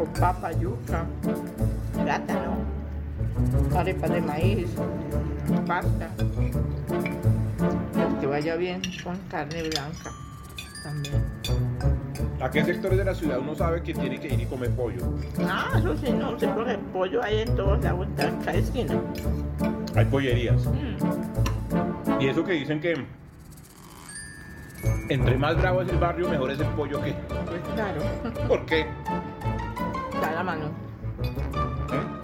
con papa, yuca, plátano, arepas de maíz, pasta. Que vaya bien con carne blanca también. ¿A qué sectores de la ciudad uno sabe que tiene que ir y comer pollo? Ah, eso sí, no sé, porque pollo hay en todos lados, en cada esquina. Hay pollerías. Mm. Y eso que dicen que entre más bravo es el barrio, mejor es el pollo que. Pues claro, ¿Por qué? Mano. ¿Eh?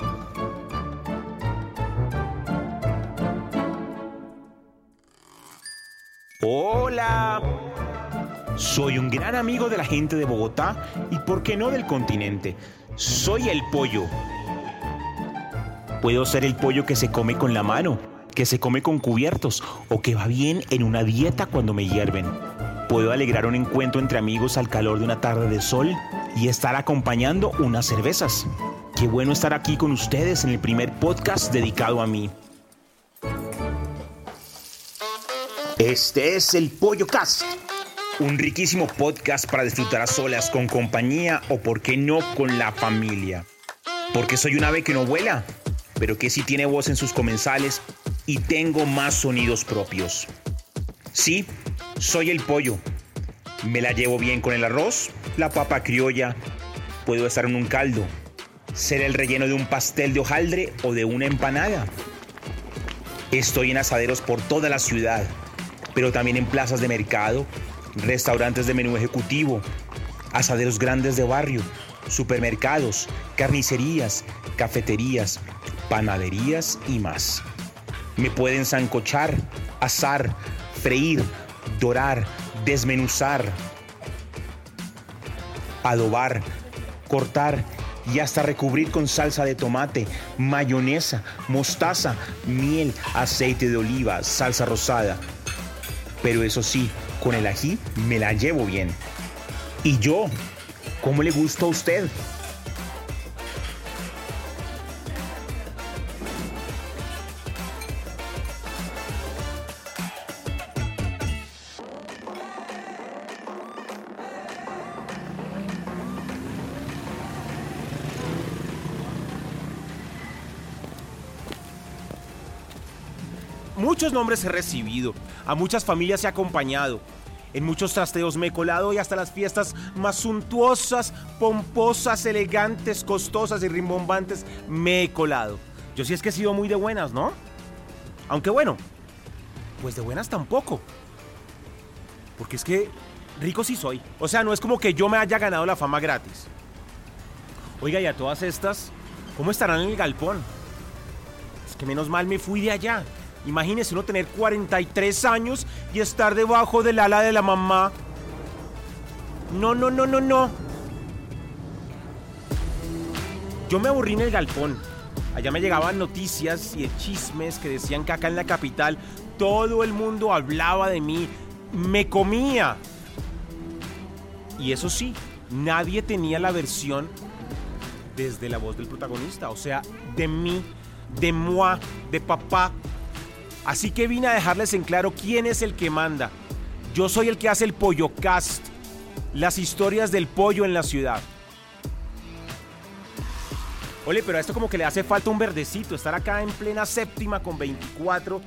Hola. Soy un gran amigo de la gente de Bogotá y por qué no del continente. Soy el pollo. Puedo ser el pollo que se come con la mano, que se come con cubiertos o que va bien en una dieta cuando me hierven. Puedo alegrar un encuentro entre amigos al calor de una tarde de sol y estar acompañando unas cervezas. Qué bueno estar aquí con ustedes en el primer podcast dedicado a mí. Este es el Pollo Cast, un riquísimo podcast para disfrutar a solas con compañía o por qué no con la familia. Porque soy un ave que no vuela, pero que sí tiene voz en sus comensales y tengo más sonidos propios. Sí, soy el pollo. Me la llevo bien con el arroz, la papa criolla. Puedo estar en un caldo, ser el relleno de un pastel de hojaldre o de una empanada. Estoy en asaderos por toda la ciudad, pero también en plazas de mercado, restaurantes de menú ejecutivo, asaderos grandes de barrio, supermercados, carnicerías, cafeterías, panaderías y más. Me pueden zancochar, asar, freír, dorar, desmenuzar, adobar, cortar y hasta recubrir con salsa de tomate, mayonesa, mostaza, miel, aceite de oliva, salsa rosada. Pero eso sí, con el ají me la llevo bien. ¿Y yo? ¿Cómo le gusta a usted? Muchos nombres he recibido, a muchas familias he acompañado, en muchos trasteos me he colado y hasta las fiestas más suntuosas, pomposas, elegantes, costosas y rimbombantes me he colado. Yo sí es que he sido muy de buenas, ¿no? Aunque bueno, pues de buenas tampoco. Porque es que rico sí soy. O sea, no es como que yo me haya ganado la fama gratis. Oiga, y a todas estas, ¿cómo estarán en el galpón? Es que menos mal me fui de allá. Imagínese uno tener 43 años y estar debajo del ala de la mamá. No, no, no, no, no. Yo me aburrí en el galpón. Allá me llegaban noticias y chismes que decían que acá en la capital todo el mundo hablaba de mí, me comía. Y eso sí, nadie tenía la versión desde la voz del protagonista, o sea, de mí, de moi, de papá, Así que vine a dejarles en claro quién es el que manda. Yo soy el que hace el pollo cast, las historias del pollo en la ciudad. Ole, pero a esto como que le hace falta un verdecito, estar acá en plena séptima con 24.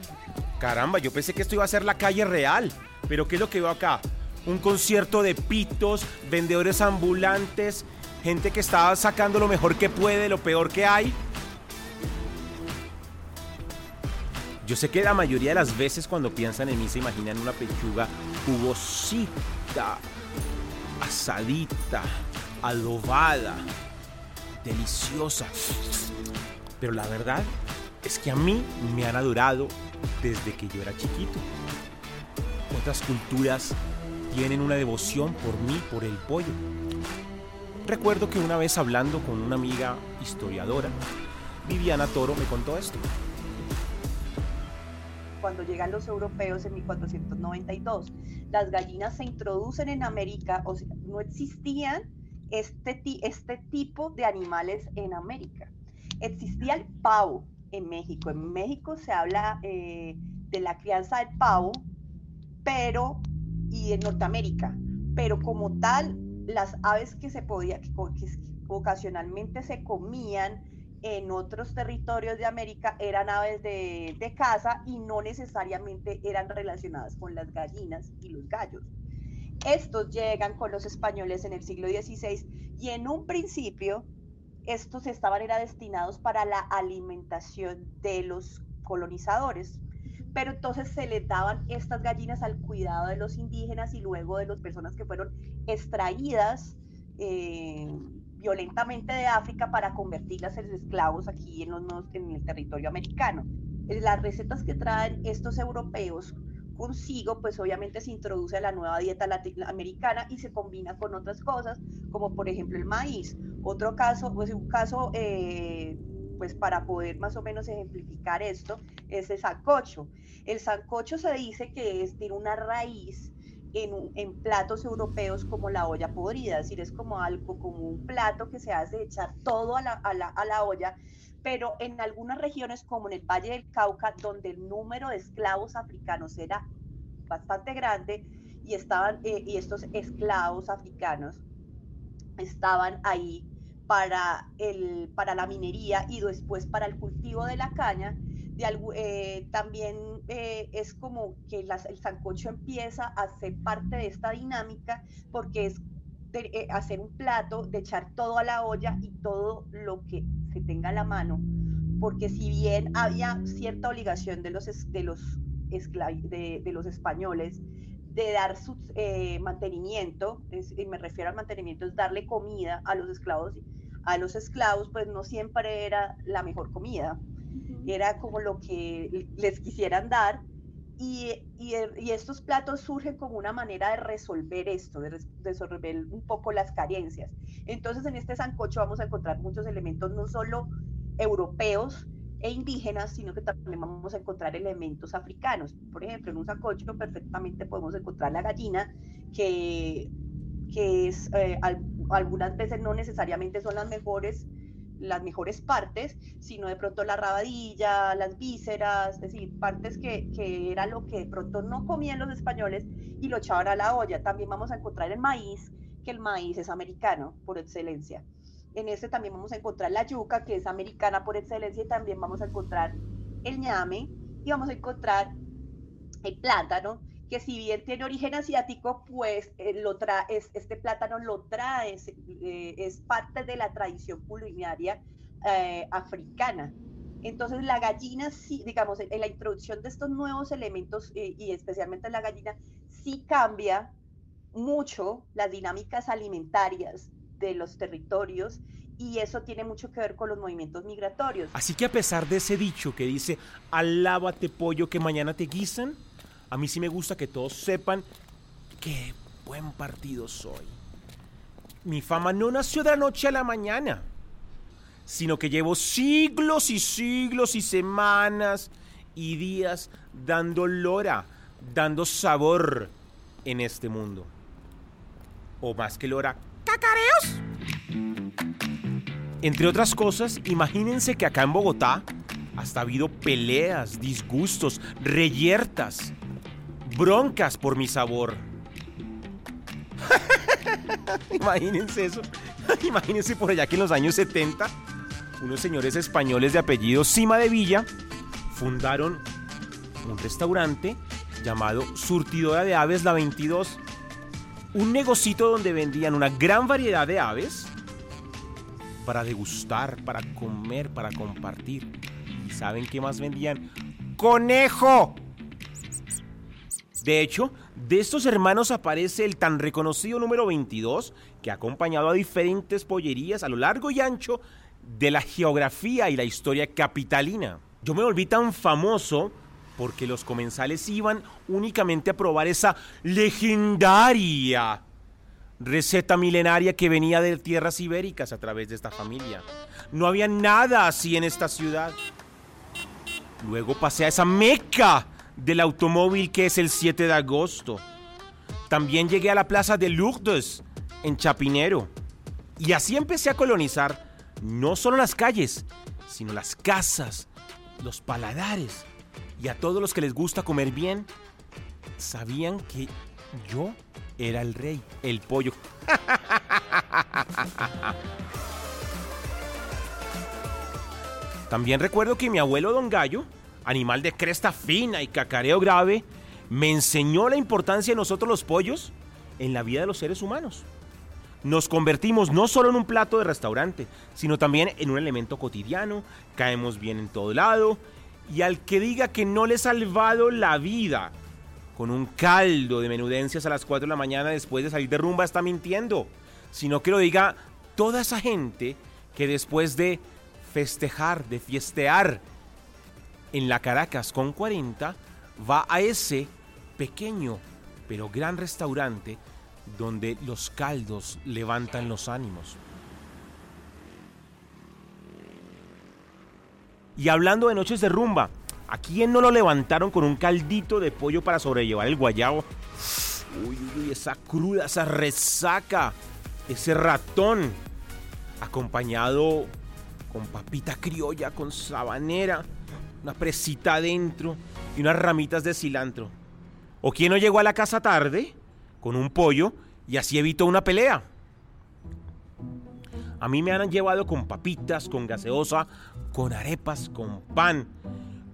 Caramba, yo pensé que esto iba a ser la calle real. Pero ¿qué es lo que veo acá? Un concierto de pitos, vendedores ambulantes, gente que está sacando lo mejor que puede, lo peor que hay. Yo sé que la mayoría de las veces cuando piensan en mí se imaginan una pechuga jugosita, asadita, adobada, deliciosa. Pero la verdad es que a mí me han adorado desde que yo era chiquito. Otras culturas tienen una devoción por mí, por el pollo. Recuerdo que una vez hablando con una amiga historiadora, Viviana Toro me contó esto cuando llegan los europeos en 1492. Las gallinas se introducen en América, o sea, no existían este, este tipo de animales en América. Existía el pavo en México. En México se habla eh, de la crianza del pavo, pero, y en Norteamérica, pero como tal, las aves que se podía, que, ocasionalmente se comían en otros territorios de América eran aves de, de caza y no necesariamente eran relacionadas con las gallinas y los gallos. Estos llegan con los españoles en el siglo XVI y en un principio estos estaban era destinados para la alimentación de los colonizadores. Pero entonces se les daban estas gallinas al cuidado de los indígenas y luego de las personas que fueron extraídas eh, violentamente de África para convertirlas en esclavos aquí en, los, en el territorio americano. Las recetas que traen estos europeos consigo, pues obviamente se introduce a la nueva dieta latinoamericana y se combina con otras cosas, como por ejemplo el maíz. Otro caso, pues un caso, eh, pues para poder más o menos ejemplificar esto, es el sancocho. El sancocho se dice que es, tiene una raíz en, platos europeos como la olla podrida, es decir, es como algo, como un plato que se hace echar todo a la, a la, a la olla, pero en algunas regiones como en el Valle del Cauca, donde el número de esclavos africanos era bastante grande y estaban eh, y estos esclavos africanos estaban ahí para el para la minería y después para el cultivo de la caña eh, también eh, es como que el sancocho empieza a ser parte de esta dinámica porque es eh, hacer un plato, de echar todo a la olla y todo lo que se tenga a la mano, porque si bien había cierta obligación de los, de los, españoles de dar su mantenimiento, y me refiero al mantenimiento, es darle comida a los esclavos, a los esclavos pues no siempre era la mejor comida era como lo que les quisieran dar. Y, y, estos platos surgen como una manera de resolver esto, de, resolver un poco las carencias. Entonces en este sancocho vamos a encontrar muchos elementos no solo europeos e indígenas, sino que también vamos a encontrar elementos africanos. Por ejemplo, en un sancocho perfectamente podemos encontrar la gallina, que, que es, eh, algunas veces no necesariamente son las mejores las mejores partes, sino de pronto la rabadilla, las vísceras, es decir, partes que, que, era lo que de pronto no comían los españoles y lo echaban a la olla. También vamos a encontrar el maíz, que el maíz es americano por excelencia. En este también vamos a encontrar la yuca, que es americana por excelencia, y también vamos a encontrar el ñame y vamos a encontrar el plátano, que si bien tiene origen asiático, pues eh, lo trae, este plátano lo trae, es, eh, es, parte de la tradición culinaria eh, africana. Entonces la gallina, sí, digamos, en la introducción de estos nuevos elementos y especialmente la gallina, sí cambia mucho las dinámicas alimentarias de los territorios y eso tiene mucho que ver con los movimientos migratorios. Así que a pesar de ese dicho que dice, alábate pollo que mañana te guisan, a mí sí me gusta que todos sepan qué buen partido soy. Mi fama no nació de la noche a la mañana, sino que llevo siglos y siglos y semanas y días dando lora, dando sabor en este mundo. O más que lora, cacareos. Entre otras cosas, imagínense que acá en Bogotá hasta ha habido peleas, disgustos, reyertas broncas por mi sabor. Imagínense eso. Imagínense por allá que en los años 70, unos señores españoles de apellido Cima de Villa fundaron un restaurante llamado Surtidora de Aves La 22. Un negocito donde vendían una gran variedad de aves para degustar, para comer, para compartir. ¿Y saben qué más vendían? ¡Conejo! De hecho, de estos hermanos aparece el tan reconocido número 22, que ha acompañado a diferentes pollerías a lo largo y ancho de la geografía y la historia capitalina. Yo me volví tan famoso porque los comensales iban únicamente a probar esa legendaria receta milenaria que venía de tierras ibéricas a través de esta familia. No había nada así en esta ciudad. Luego pasé a esa meca del automóvil que es el 7 de agosto. También llegué a la plaza de Lourdes, en Chapinero. Y así empecé a colonizar no solo las calles, sino las casas, los paladares. Y a todos los que les gusta comer bien, sabían que yo era el rey, el pollo. También recuerdo que mi abuelo Don Gallo, animal de cresta fina y cacareo grave, me enseñó la importancia de nosotros los pollos en la vida de los seres humanos. Nos convertimos no solo en un plato de restaurante, sino también en un elemento cotidiano, caemos bien en todo lado, y al que diga que no le he salvado la vida con un caldo de menudencias a las 4 de la mañana después de salir de rumba está mintiendo, sino que lo diga toda esa gente que después de festejar, de fiestear en la Caracas con 40, va a ese pequeño pero gran restaurante donde los caldos levantan los ánimos. Y hablando de noches de rumba, ¿a quién no lo levantaron con un caldito de pollo para sobrellevar el guayabo? Uy, uy, esa cruda, esa resaca, ese ratón, acompañado con papita criolla, con sabanera, una presita adentro y unas ramitas de cilantro. ¿O quién no llegó a la casa tarde con un pollo y así evitó una pelea? A mí me han llevado con papitas, con gaseosa, con arepas, con pan,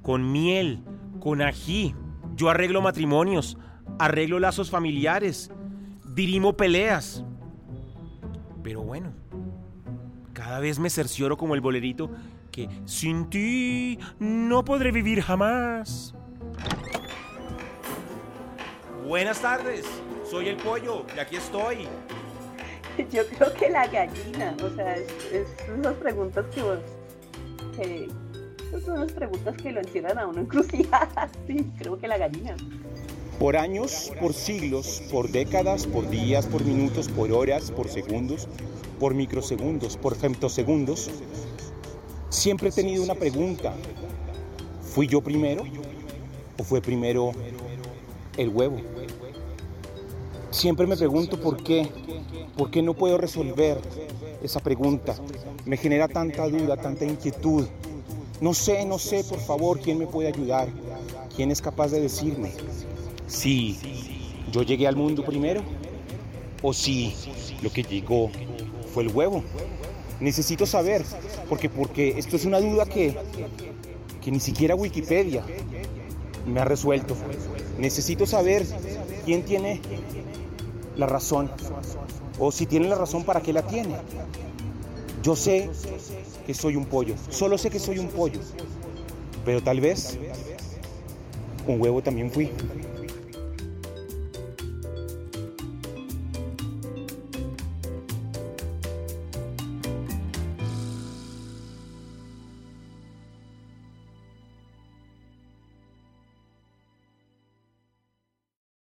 con miel, con ají. Yo arreglo matrimonios, arreglo lazos familiares, dirimo peleas. Pero bueno, cada vez me cercioro como el bolerito que sin ti no podré vivir jamás. Buenas tardes, soy el pollo y aquí estoy. Yo creo que la gallina, o sea, es, es esas preguntas que vos, que son unas preguntas que lo encierran a uno en crucijadas, sí, creo que la gallina. Por años, por siglos, por décadas, por días, por minutos, por horas, por segundos, por microsegundos, por femtosegundos, siempre he tenido una pregunta. ¿Fui yo primero o fue primero el huevo? Siempre me pregunto por qué, por qué no puedo resolver esa pregunta. Me genera tanta duda, tanta inquietud. No sé, no sé, por favor, quién me puede ayudar, quién es capaz de decirme si yo llegué al mundo primero o si lo que llegó fue el huevo. Necesito saber, porque, porque esto es una duda que, que ni siquiera Wikipedia me ha resuelto. Necesito saber quién tiene la razón o si tiene la razón, ¿para qué la tiene? Yo sé que soy un pollo, solo sé que soy un pollo, pero tal vez un huevo también fui.